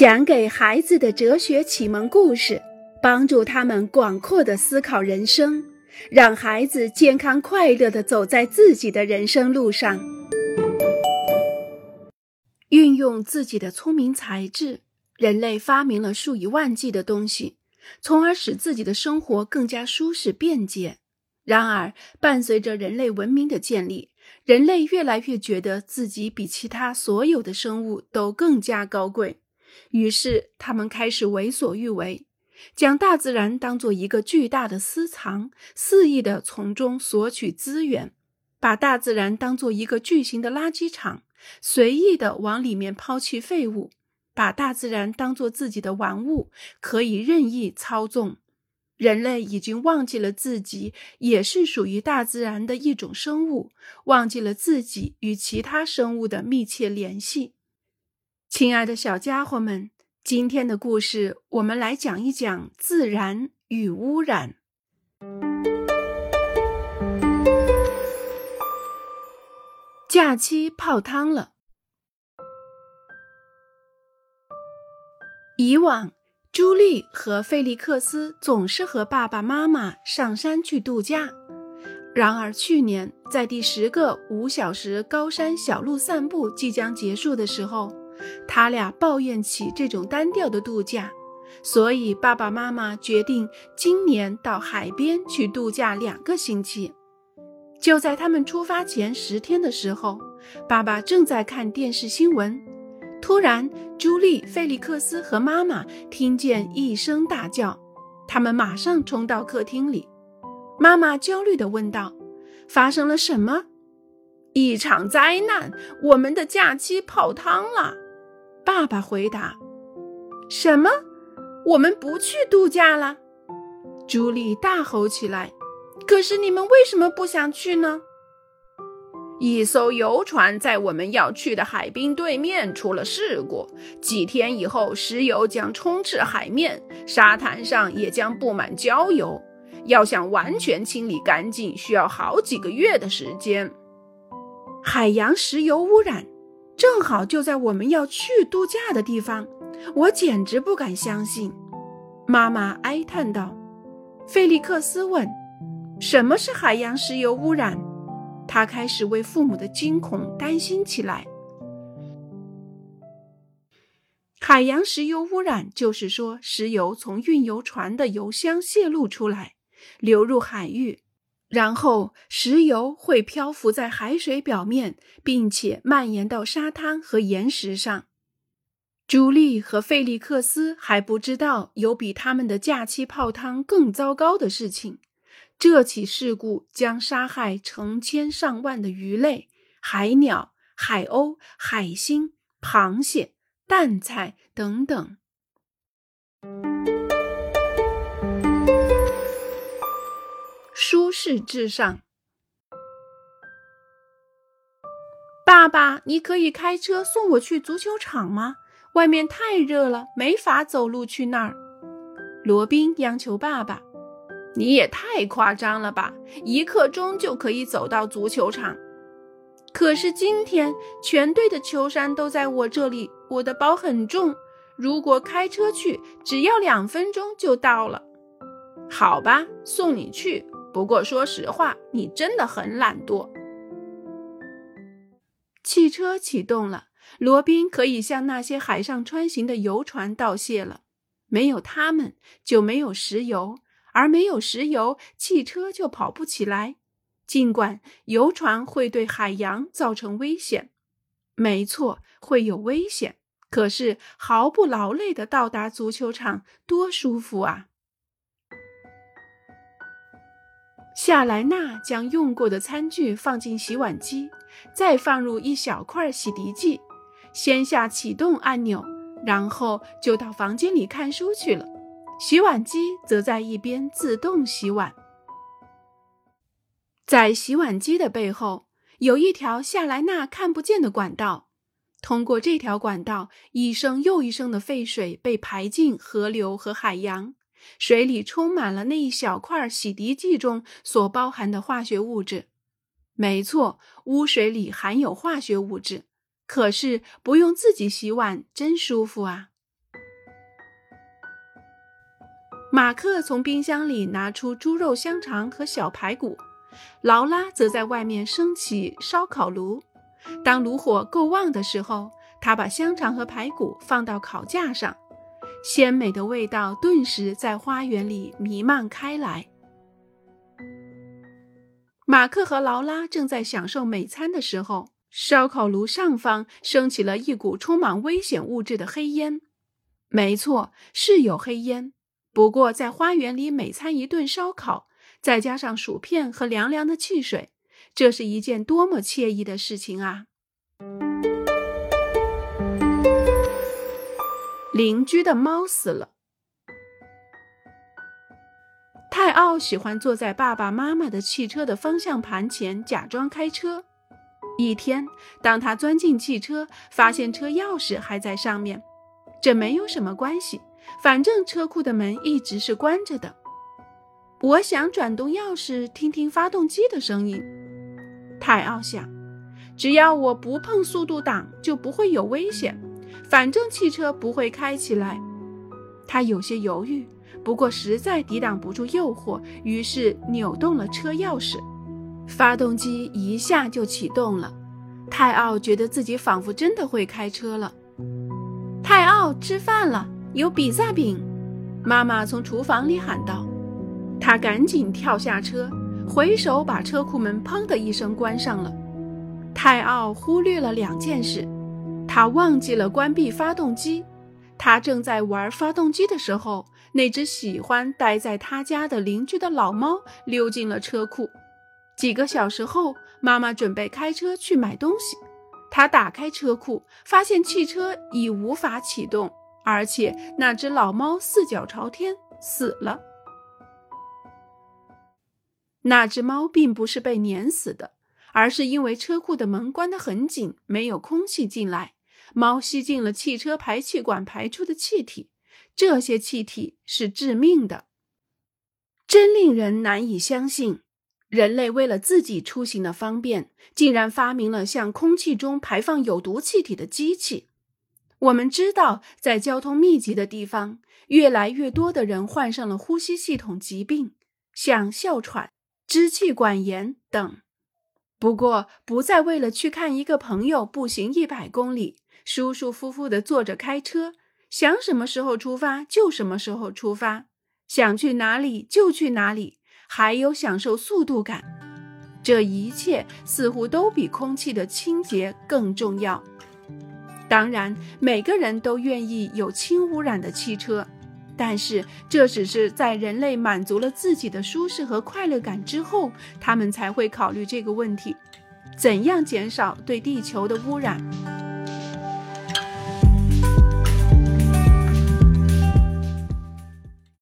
讲给孩子的哲学启蒙故事，帮助他们广阔的思考人生，让孩子健康快乐的走在自己的人生路上。运用自己的聪明才智，人类发明了数以万计的东西，从而使自己的生活更加舒适便捷。然而，伴随着人类文明的建立，人类越来越觉得自己比其他所有的生物都更加高贵。于是，他们开始为所欲为，将大自然当做一个巨大的私藏，肆意的从中索取资源；把大自然当做一个巨型的垃圾场，随意的往里面抛弃废物；把大自然当做自己的玩物，可以任意操纵。人类已经忘记了自己也是属于大自然的一种生物，忘记了自己与其他生物的密切联系。亲爱的小家伙们，今天的故事我们来讲一讲自然与污染。假期泡汤了。以往，朱莉和费利克斯总是和爸爸妈妈上山去度假。然而，去年在第十个五小时高山小路散步即将结束的时候，他俩抱怨起这种单调的度假，所以爸爸妈妈决定今年到海边去度假两个星期。就在他们出发前十天的时候，爸爸正在看电视新闻，突然，朱莉、菲利克斯和妈妈听见一声大叫，他们马上冲到客厅里。妈妈焦虑地问道：“发生了什么？”“一场灾难，我们的假期泡汤了。”爸爸回答：“什么？我们不去度假了？”朱莉大吼起来：“可是你们为什么不想去呢？”一艘游船在我们要去的海滨对面出了事故，几天以后，石油将充斥海面，沙滩上也将布满焦油。要想完全清理干净，需要好几个月的时间。海洋石油污染。正好就在我们要去度假的地方，我简直不敢相信。妈妈哀叹道。菲利克斯问：“什么是海洋石油污染？”他开始为父母的惊恐担心起来。海洋石油污染就是说，石油从运油船的油箱泄露出来，流入海域。然后，石油会漂浮在海水表面，并且蔓延到沙滩和岩石上。朱莉和费利克斯还不知道有比他们的假期泡汤更糟糕的事情。这起事故将杀害成千上万的鱼类、海鸟、海鸥、海星、螃蟹、蛋菜等等。舒适至上。爸爸，你可以开车送我去足球场吗？外面太热了，没法走路去那儿。罗宾央求爸爸：“你也太夸张了吧！一刻钟就可以走到足球场。可是今天全队的球衫都在我这里，我的包很重，如果开车去，只要两分钟就到了。好吧，送你去。”不过，说实话，你真的很懒惰。汽车启动了，罗宾可以向那些海上穿行的游船道谢了。没有他们，就没有石油，而没有石油，汽车就跑不起来。尽管游船会对海洋造成危险，没错，会有危险。可是毫不劳累的到达足球场，多舒服啊！夏莱娜将用过的餐具放进洗碗机，再放入一小块洗涤剂，先下启动按钮，然后就到房间里看书去了。洗碗机则在一边自动洗碗。在洗碗机的背后有一条夏莱娜看不见的管道，通过这条管道，一升又一升的废水被排进河流和海洋。水里充满了那一小块洗涤剂中所包含的化学物质。没错，污水里含有化学物质。可是不用自己洗碗，真舒服啊！马克从冰箱里拿出猪肉香肠和小排骨，劳拉则在外面升起烧烤炉。当炉火够旺的时候，他把香肠和排骨放到烤架上，鲜美的味道顿时在花园里弥漫开来。马克和劳拉正在享受美餐的时候，烧烤炉上方升起了一股充满危险物质的黑烟。没错，是有黑烟。不过，在花园里美餐一顿烧烤，再加上薯片和凉凉的汽水，这是一件多么惬意的事情啊！邻居的猫死了。泰奥喜欢坐在爸爸妈妈的汽车的方向盘前假装开车。一天，当他钻进汽车，发现车钥匙还在上面，这没有什么关系。反正车库的门一直是关着的。我想转动钥匙，听听发动机的声音。泰奥想，只要我不碰速度档，就不会有危险。反正汽车不会开起来。他有些犹豫，不过实在抵挡不住诱惑，于是扭动了车钥匙，发动机一下就启动了。泰奥觉得自己仿佛真的会开车了。泰奥，吃饭了。有比萨饼，妈妈从厨房里喊道。他赶紧跳下车，回手把车库门“砰”的一声关上了。泰奥忽略了两件事：他忘记了关闭发动机。他正在玩发动机的时候，那只喜欢待在他家的邻居的老猫溜进了车库。几个小时后，妈妈准备开车去买东西。他打开车库，发现汽车已无法启动。而且那只老猫四脚朝天死了。那只猫并不是被碾死的，而是因为车库的门关得很紧，没有空气进来。猫吸进了汽车排气管排出的气体，这些气体是致命的。真令人难以相信，人类为了自己出行的方便，竟然发明了向空气中排放有毒气体的机器。我们知道，在交通密集的地方，越来越多的人患上了呼吸系统疾病，像哮喘、支气管炎等。不过，不再为了去看一个朋友步行一百公里，舒舒服服地坐着开车，想什么时候出发就什么时候出发，想去哪里就去哪里，还有享受速度感，这一切似乎都比空气的清洁更重要。当然，每个人都愿意有轻污染的汽车，但是这只是在人类满足了自己的舒适和快乐感之后，他们才会考虑这个问题：怎样减少对地球的污染。